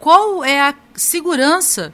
qual é a segurança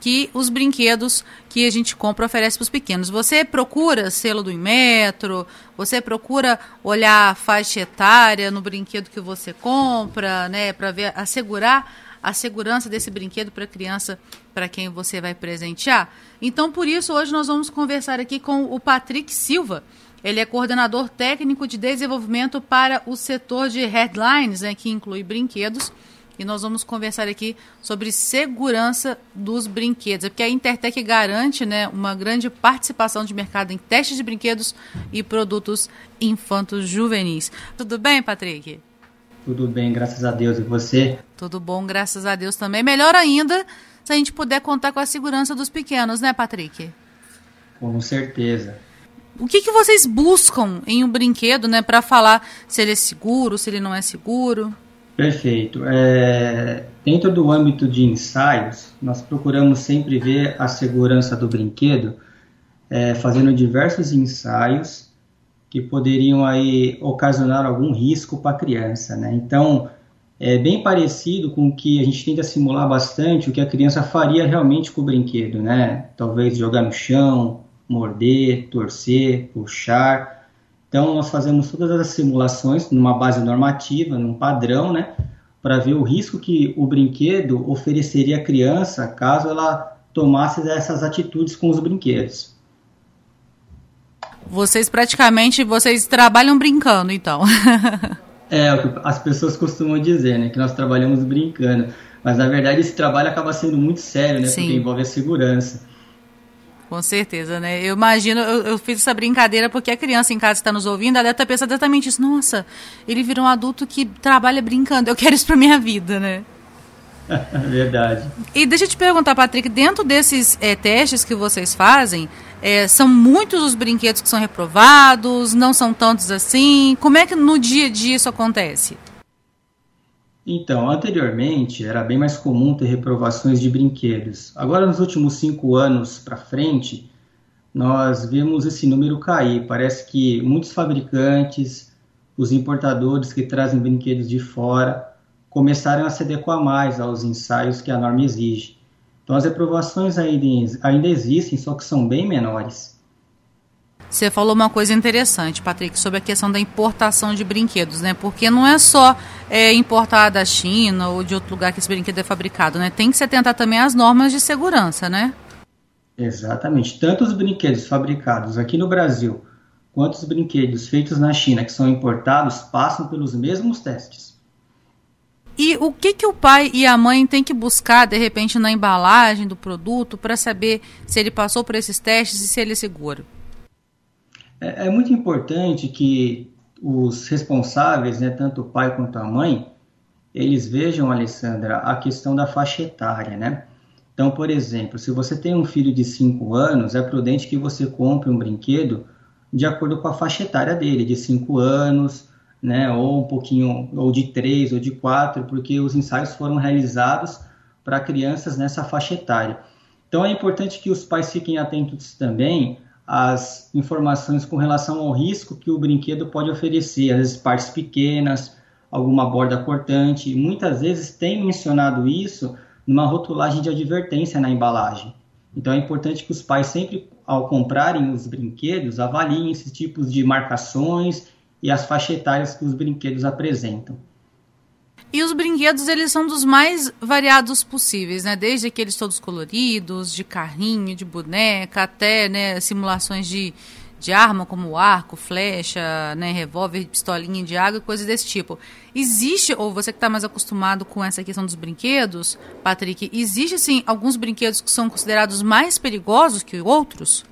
que os brinquedos que a gente compra oferece para os pequenos. Você procura selo do Inmetro, você procura olhar a faixa etária no brinquedo que você compra, né, para ver assegurar a segurança desse brinquedo para a criança para quem você vai presentear. Então, por isso, hoje nós vamos conversar aqui com o Patrick Silva. Ele é coordenador técnico de desenvolvimento para o setor de headlines, né, que inclui brinquedos e nós vamos conversar aqui sobre segurança dos brinquedos. É porque a Intertec garante né, uma grande participação de mercado em testes de brinquedos e produtos infantos juvenis. Tudo bem, Patrick? Tudo bem, graças a Deus. E você? Tudo bom, graças a Deus também. Melhor ainda se a gente puder contar com a segurança dos pequenos, né, Patrick? Com certeza. O que, que vocês buscam em um brinquedo, né, para falar se ele é seguro, se ele não é seguro? Perfeito. É, dentro do âmbito de ensaios, nós procuramos sempre ver a segurança do brinquedo, é, fazendo diversos ensaios que poderiam aí ocasionar algum risco para a criança. Né? Então, é bem parecido com o que a gente tenta simular bastante o que a criança faria realmente com o brinquedo, né? Talvez jogar no chão, morder, torcer, puxar. Então, nós fazemos todas as simulações numa base normativa, num padrão, né, para ver o risco que o brinquedo ofereceria à criança caso ela tomasse essas atitudes com os brinquedos. Vocês praticamente vocês trabalham brincando, então. é, o que as pessoas costumam dizer, né, que nós trabalhamos brincando. Mas na verdade esse trabalho acaba sendo muito sério, né, Sim. porque envolve a segurança. Com certeza, né? Eu imagino, eu, eu, fiz essa brincadeira porque a criança em casa está nos ouvindo, ela deve estar pensando exatamente isso. Nossa, ele virou um adulto que trabalha brincando, eu quero isso para minha vida, né? Verdade. E deixa eu te perguntar, Patrick, dentro desses é, testes que vocês fazem, é, são muitos os brinquedos que são reprovados, não são tantos assim? Como é que no dia a dia isso acontece? Então, anteriormente era bem mais comum ter reprovações de brinquedos. Agora, nos últimos cinco anos para frente, nós vemos esse número cair. Parece que muitos fabricantes, os importadores que trazem brinquedos de fora, começaram a se adequar mais aos ensaios que a norma exige. Então, as reprovações ainda, existem, só que são bem menores. Você falou uma coisa interessante, Patrick, sobre a questão da importação de brinquedos, né? Porque não é só é, importar da China ou de outro lugar que esse brinquedo é fabricado, né? Tem que se atentar também às normas de segurança, né? Exatamente. Tanto os brinquedos fabricados aqui no Brasil quanto os brinquedos feitos na China que são importados passam pelos mesmos testes. E o que, que o pai e a mãe têm que buscar, de repente, na embalagem do produto para saber se ele passou por esses testes e se ele é seguro? É, é muito importante que os responsáveis, né, tanto o pai quanto a mãe, eles vejam, Alessandra, a questão da faixa etária, né? Então, por exemplo, se você tem um filho de 5 anos, é prudente que você compre um brinquedo de acordo com a faixa etária dele, de 5 anos, né, ou um pouquinho, ou de 3 ou de 4, porque os ensaios foram realizados para crianças nessa faixa etária. Então, é importante que os pais fiquem atentos também as informações com relação ao risco que o brinquedo pode oferecer, às vezes partes pequenas, alguma borda cortante. Muitas vezes tem mencionado isso numa rotulagem de advertência na embalagem. Então é importante que os pais sempre, ao comprarem os brinquedos, avaliem esses tipos de marcações e as faixas etárias que os brinquedos apresentam. E os brinquedos, eles são dos mais variados possíveis, né? Desde aqueles todos coloridos, de carrinho, de boneca, até né, simulações de, de arma, como arco, flecha, né, revólver, pistolinha de água, coisas desse tipo. Existe, ou você que está mais acostumado com essa questão dos brinquedos, Patrick, existe, assim, alguns brinquedos que são considerados mais perigosos que outros?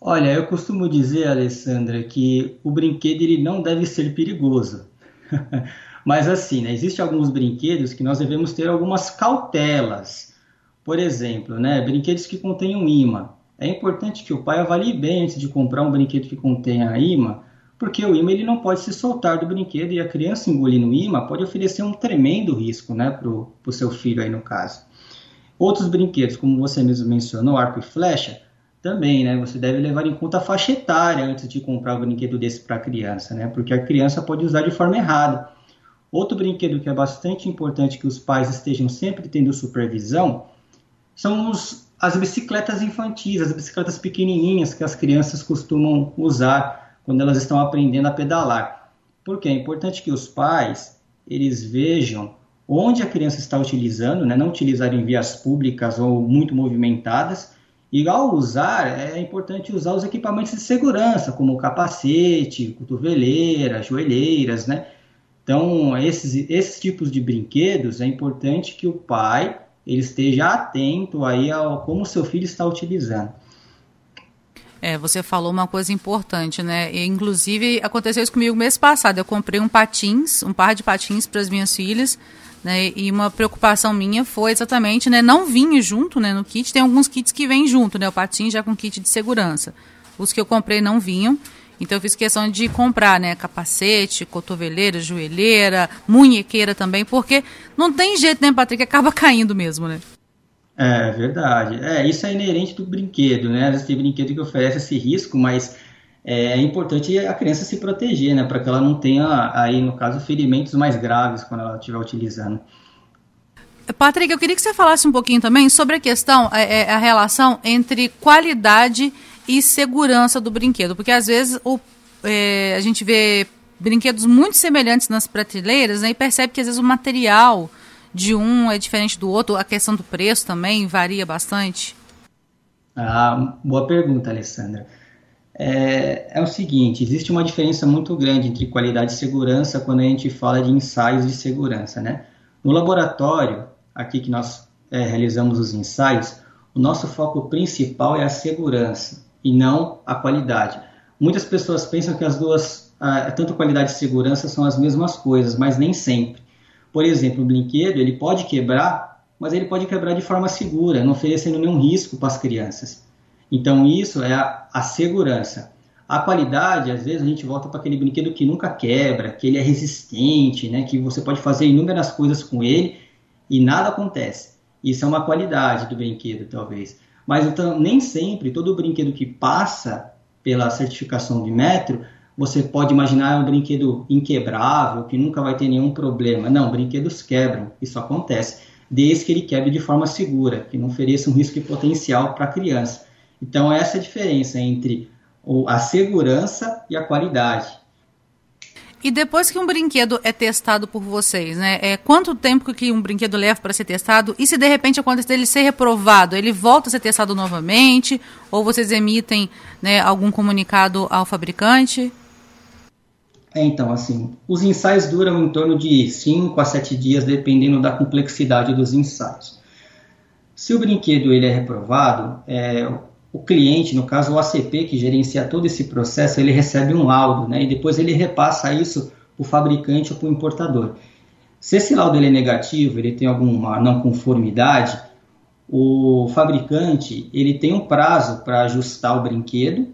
Olha, eu costumo dizer, Alessandra, que o brinquedo ele não deve ser perigoso. Mas assim, né, existem alguns brinquedos que nós devemos ter algumas cautelas. Por exemplo, né, brinquedos que contenham imã. É importante que o pai avalie bem antes de comprar um brinquedo que contenha imã, porque o imã ele não pode se soltar do brinquedo e a criança engolindo o imã pode oferecer um tremendo risco né, para o seu filho aí no caso. Outros brinquedos, como você mesmo mencionou, arco e flecha, também, né? Você deve levar em conta a faixa etária antes de comprar um brinquedo desse para a criança, né? Porque a criança pode usar de forma errada. Outro brinquedo que é bastante importante que os pais estejam sempre tendo supervisão são os, as bicicletas infantis, as bicicletas pequenininhas que as crianças costumam usar quando elas estão aprendendo a pedalar. Porque é importante que os pais eles vejam onde a criança está utilizando, né? não utilizar em vias públicas ou muito movimentadas, e ao usar, é importante usar os equipamentos de segurança, como capacete, cotoveleira, joelheiras, né? Então, esses, esses tipos de brinquedos, é importante que o pai ele esteja atento aí ao como o seu filho está utilizando. É, você falou uma coisa importante, né? E, inclusive, aconteceu isso comigo mês passado. Eu comprei um patins, um par de patins para as minhas filhas, né? E uma preocupação minha foi exatamente, né? Não vinha junto, né? No kit. Tem alguns kits que vêm junto, né? O patins já com kit de segurança. Os que eu comprei não vinham. Então eu fiz questão de comprar, né, capacete, cotoveleira, joelheira, munhequeira também, porque não tem jeito, né, Patrick, acaba caindo mesmo, né? É verdade. É, isso é inerente do brinquedo, né? Às vezes tem brinquedo que oferece esse risco, mas é importante a criança se proteger, né, para que ela não tenha aí no caso ferimentos mais graves quando ela estiver utilizando. Patrick, eu queria que você falasse um pouquinho também sobre a questão, é, é a relação entre qualidade e segurança do brinquedo, porque às vezes o, é, a gente vê brinquedos muito semelhantes nas prateleiras né, e percebe que às vezes o material de um é diferente do outro, a questão do preço também varia bastante. Ah, boa pergunta, Alessandra. É, é, o seguinte, existe uma diferença muito grande entre qualidade e segurança quando a gente fala de ensaios de segurança, né? No laboratório, aqui que nós é, realizamos os ensaios, o nosso foco principal é a segurança e não a qualidade. Muitas pessoas pensam que as duas, tanto qualidade e segurança, são as mesmas coisas, mas nem sempre. Por exemplo, o brinquedo ele pode quebrar, mas ele pode quebrar de forma segura, não oferecendo nenhum risco para as crianças. Então isso é a, a segurança. A qualidade, às vezes a gente volta para aquele brinquedo que nunca quebra, que ele é resistente, né, que você pode fazer inúmeras coisas com ele e nada acontece. Isso é uma qualidade do brinquedo, talvez. Mas então, nem sempre todo brinquedo que passa pela certificação de metro, você pode imaginar um brinquedo inquebrável, que nunca vai ter nenhum problema. Não, brinquedos quebram, isso acontece, desde que ele quebre de forma segura, que não ofereça um risco potencial para a criança. Então, essa é a diferença entre a segurança e a qualidade. E depois que um brinquedo é testado por vocês, né? É, quanto tempo que um brinquedo leva para ser testado? E se de repente acontece dele ser reprovado, ele volta a ser testado novamente? Ou vocês emitem né, algum comunicado ao fabricante? É, então, assim, os ensaios duram em torno de 5 a 7 dias, dependendo da complexidade dos ensaios. Se o brinquedo ele é reprovado, é, o cliente, no caso o ACP, que gerencia todo esse processo, ele recebe um laudo, né? E depois ele repassa isso para o fabricante ou para o importador. Se esse laudo ele é negativo, ele tem alguma não conformidade, o fabricante ele tem um prazo para ajustar o brinquedo,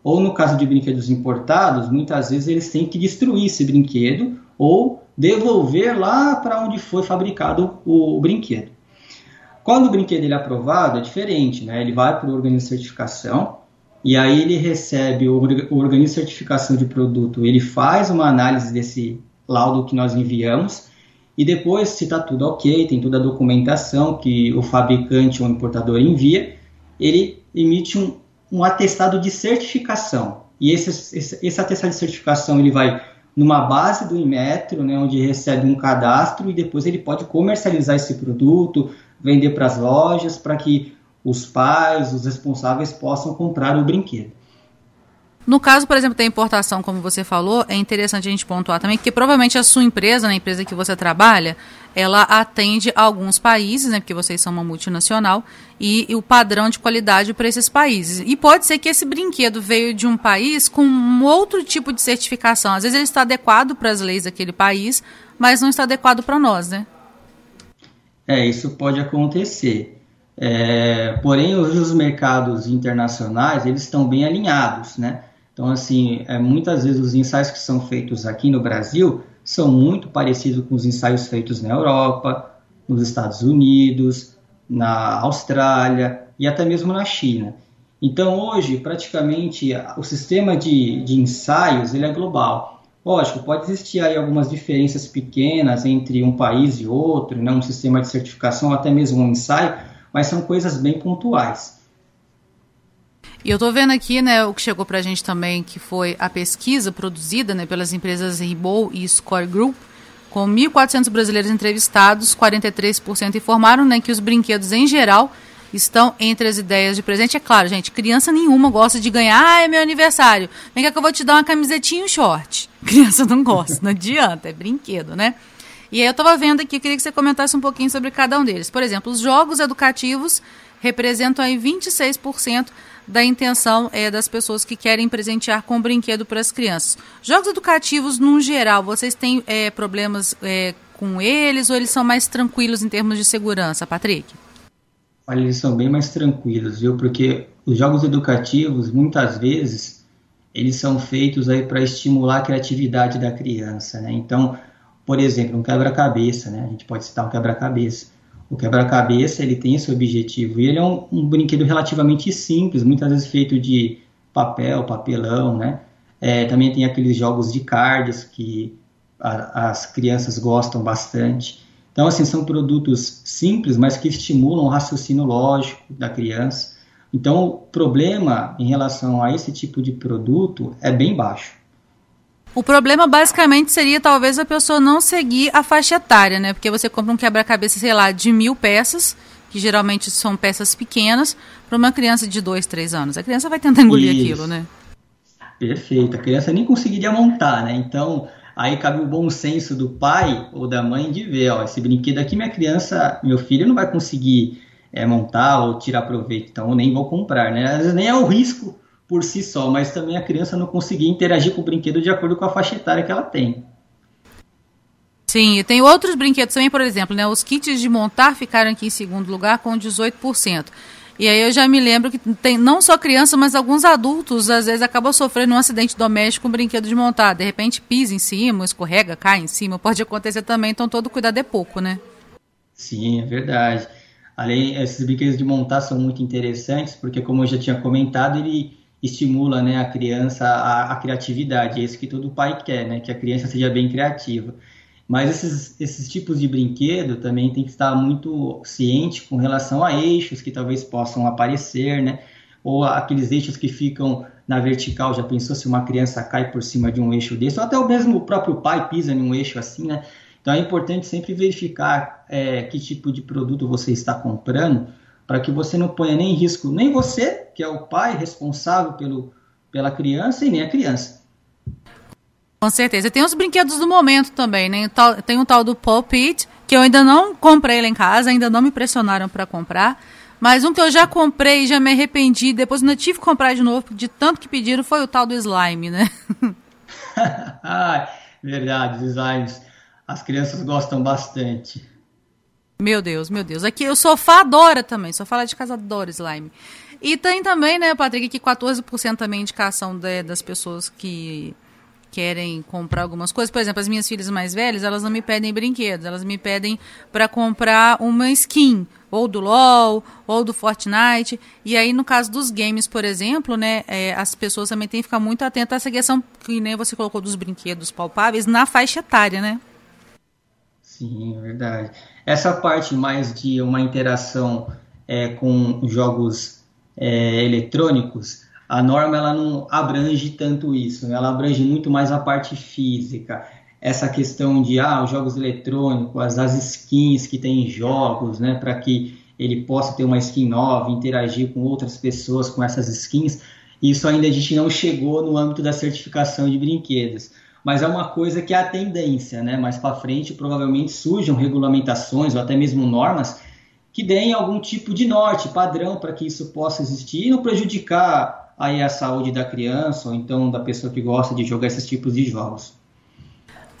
ou no caso de brinquedos importados, muitas vezes eles têm que destruir esse brinquedo ou devolver lá para onde foi fabricado o, o brinquedo. Quando o brinquedo ele é aprovado, é diferente, né? Ele vai para o organismo de certificação e aí ele recebe o, organismo de certificação de produto, ele faz uma análise desse laudo que nós enviamos e depois, se está tudo ok, tem toda a documentação que o fabricante ou importador envia, ele emite um, um atestado de certificação. E esse, esse, esse, atestado de certificação ele vai numa base do Inmetro, né, onde recebe um cadastro e depois ele pode comercializar esse produto, vender para as lojas, para que os pais, os responsáveis possam comprar o brinquedo. No caso, por exemplo, da importação, como você falou, é interessante a gente pontuar também que provavelmente a sua empresa, na né, empresa que você trabalha, ela atende alguns países, né, porque vocês são uma multinacional, e, e o padrão de qualidade para esses países. E pode ser que esse brinquedo veio de um país com um outro tipo de certificação. Às vezes ele está adequado para as leis daquele país, mas não está adequado para nós, né? É, isso pode acontecer. É, porém, hoje os mercados internacionais eles estão bem alinhados, né? Então, assim, é, muitas vezes os ensaios que são feitos aqui no Brasil são muito parecidos com os ensaios feitos na Europa, nos Estados Unidos, na Austrália e até mesmo na China. Então, hoje, praticamente, o sistema de, de ensaios ele é global. Lógico, pode existir aí algumas diferenças pequenas entre um país e outro, né, um sistema de certificação, até mesmo um ensaio, mas são coisas bem pontuais. E eu estou vendo aqui, né, o que chegou para a gente também, que foi a pesquisa produzida, né, pelas empresas Ribou e Score Group, com 1.400 brasileiros entrevistados, 43% informaram, né, que os brinquedos em geral estão entre as ideias de presente. É claro, gente, criança nenhuma gosta de ganhar, ah, é meu aniversário, vem cá que eu vou te dar uma camisetinha e um short. Criança não gosta, não adianta, é brinquedo, né? E aí eu estava vendo aqui, queria que você comentasse um pouquinho sobre cada um deles. Por exemplo, os jogos educativos representam aí 26% da intenção é, das pessoas que querem presentear com brinquedo para as crianças. Jogos educativos, no geral, vocês têm é, problemas é, com eles ou eles são mais tranquilos em termos de segurança, Patrick? Olha, eles são bem mais tranquilos, viu? Porque os jogos educativos, muitas vezes, eles são feitos aí para estimular a criatividade da criança, né? Então, por exemplo, um quebra-cabeça, né? A gente pode citar um quebra-cabeça. O quebra-cabeça ele tem esse objetivo e ele é um, um, brinquedo relativamente simples, muitas vezes feito de papel, papelão, né? É, também tem aqueles jogos de cards que a, as crianças gostam bastante. Então, assim, são produtos simples, mas que estimulam o raciocínio lógico da criança. Então, o problema em relação a esse tipo de produto é bem baixo. O problema basicamente seria talvez a pessoa não seguir a faixa etária, né? Porque você compra um quebra-cabeça, sei lá, de mil peças, que geralmente são peças pequenas, para uma criança de dois, três anos. A criança vai tentar engolir Isso. aquilo, né? Perfeito. A criança nem conseguiria montar, né? Então, aí cabe o bom senso do pai ou da mãe de ver, ó, esse brinquedo aqui minha criança, meu filho não vai conseguir é, montar ou tirar proveito, então eu nem vou comprar, né? Às vezes nem é o risco por si só, mas também a criança não conseguir interagir com o brinquedo de acordo com a faixa etária que ela tem. Sim, e tem outros brinquedos também, por exemplo, né? Os kits de montar ficaram aqui em segundo lugar com 18%. E aí eu já me lembro que tem não só criança, mas alguns adultos às vezes acabam sofrendo um acidente doméstico com um brinquedo de montar. De repente pisa em cima, escorrega, cai em cima. Pode acontecer também, então todo cuidado é pouco, né? Sim, é verdade. Além, esses brinquedos de montar são muito interessantes, porque como eu já tinha comentado, ele estimula né, a criança a, a criatividade. É isso que todo pai quer, né? Que a criança seja bem criativa. Mas esses, esses tipos de brinquedo também tem que estar muito ciente com relação a eixos que talvez possam aparecer, né? Ou aqueles eixos que ficam na vertical. Já pensou se uma criança cai por cima de um eixo desse? Ou até o mesmo próprio pai pisa em um eixo assim, né? Então é importante sempre verificar é, que tipo de produto você está comprando para que você não ponha nem em risco nem você, que é o pai responsável pelo, pela criança, e nem a criança. Com certeza. Tem os brinquedos do momento também, né? Tem o tal do Pop It, que eu ainda não comprei lá em casa, ainda não me pressionaram para comprar. Mas um que eu já comprei e já me arrependi, depois ainda tive que comprar de novo, de tanto que pediram, foi o tal do slime, né? verdade, os slimes. As crianças gostam bastante. Meu Deus, meu Deus. Aqui o sofá adora também. Sofá lá de casa adora slime. E tem também, né, Patrick, que 14% também é indicação de, das pessoas que querem comprar algumas coisas. Por exemplo, as minhas filhas mais velhas, elas não me pedem brinquedos, elas me pedem para comprar uma skin, ou do LoL, ou do Fortnite. E aí, no caso dos games, por exemplo, né, é, as pessoas também têm que ficar muito atentas a essa questão que nem você colocou dos brinquedos palpáveis na faixa etária, né? Sim, é verdade. Essa parte mais de uma interação é, com jogos é, eletrônicos, a norma ela não abrange tanto isso, né? ela abrange muito mais a parte física. Essa questão de ah, os jogos eletrônicos, as skins que tem em jogos, né, para que ele possa ter uma skin nova, interagir com outras pessoas com essas skins, isso ainda a gente não chegou no âmbito da certificação de brinquedos mas é uma coisa que é a tendência, né? Mais para frente, provavelmente surjam regulamentações ou até mesmo normas que deem algum tipo de norte, padrão para que isso possa existir e não prejudicar aí a saúde da criança ou então da pessoa que gosta de jogar esses tipos de jogos.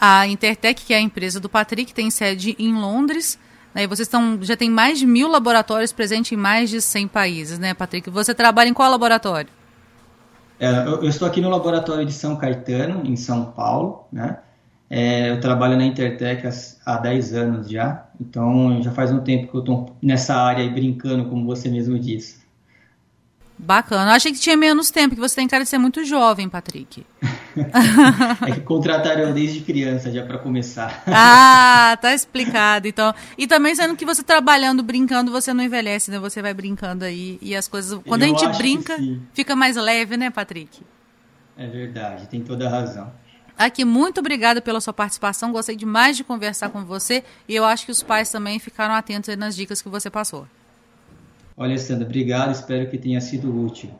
A Intertech, que é a empresa do Patrick, tem sede em Londres. Né, vocês estão, já tem mais de mil laboratórios presentes em mais de 100 países, né, Patrick? Você trabalha em qual laboratório? É, eu, eu, estou aqui no laboratório de São Caetano, em São Paulo, né? É, eu trabalho na Intertech há, há 10 anos já, então já faz um tempo que eu estou nessa área aí brincando, como você mesmo disse. Bacana. Eu achei que tinha menos tempo, que você tem cara de ser muito jovem, Patrick. é que contrataram eu desde criança já para começar. ah, tá explicado. Então, e também sendo que você trabalhando, brincando, você não envelhece, né? Você vai brincando aí e as coisas, quando eu a gente brinca, fica mais leve, né, Patrick? É verdade, tem toda a razão. Aqui, muito obrigada pela sua participação. Gostei demais de conversar com você e eu acho que os pais também ficaram atentos nas dicas que você passou. Olha, Sandra, obrigado. Espero que tenha sido útil.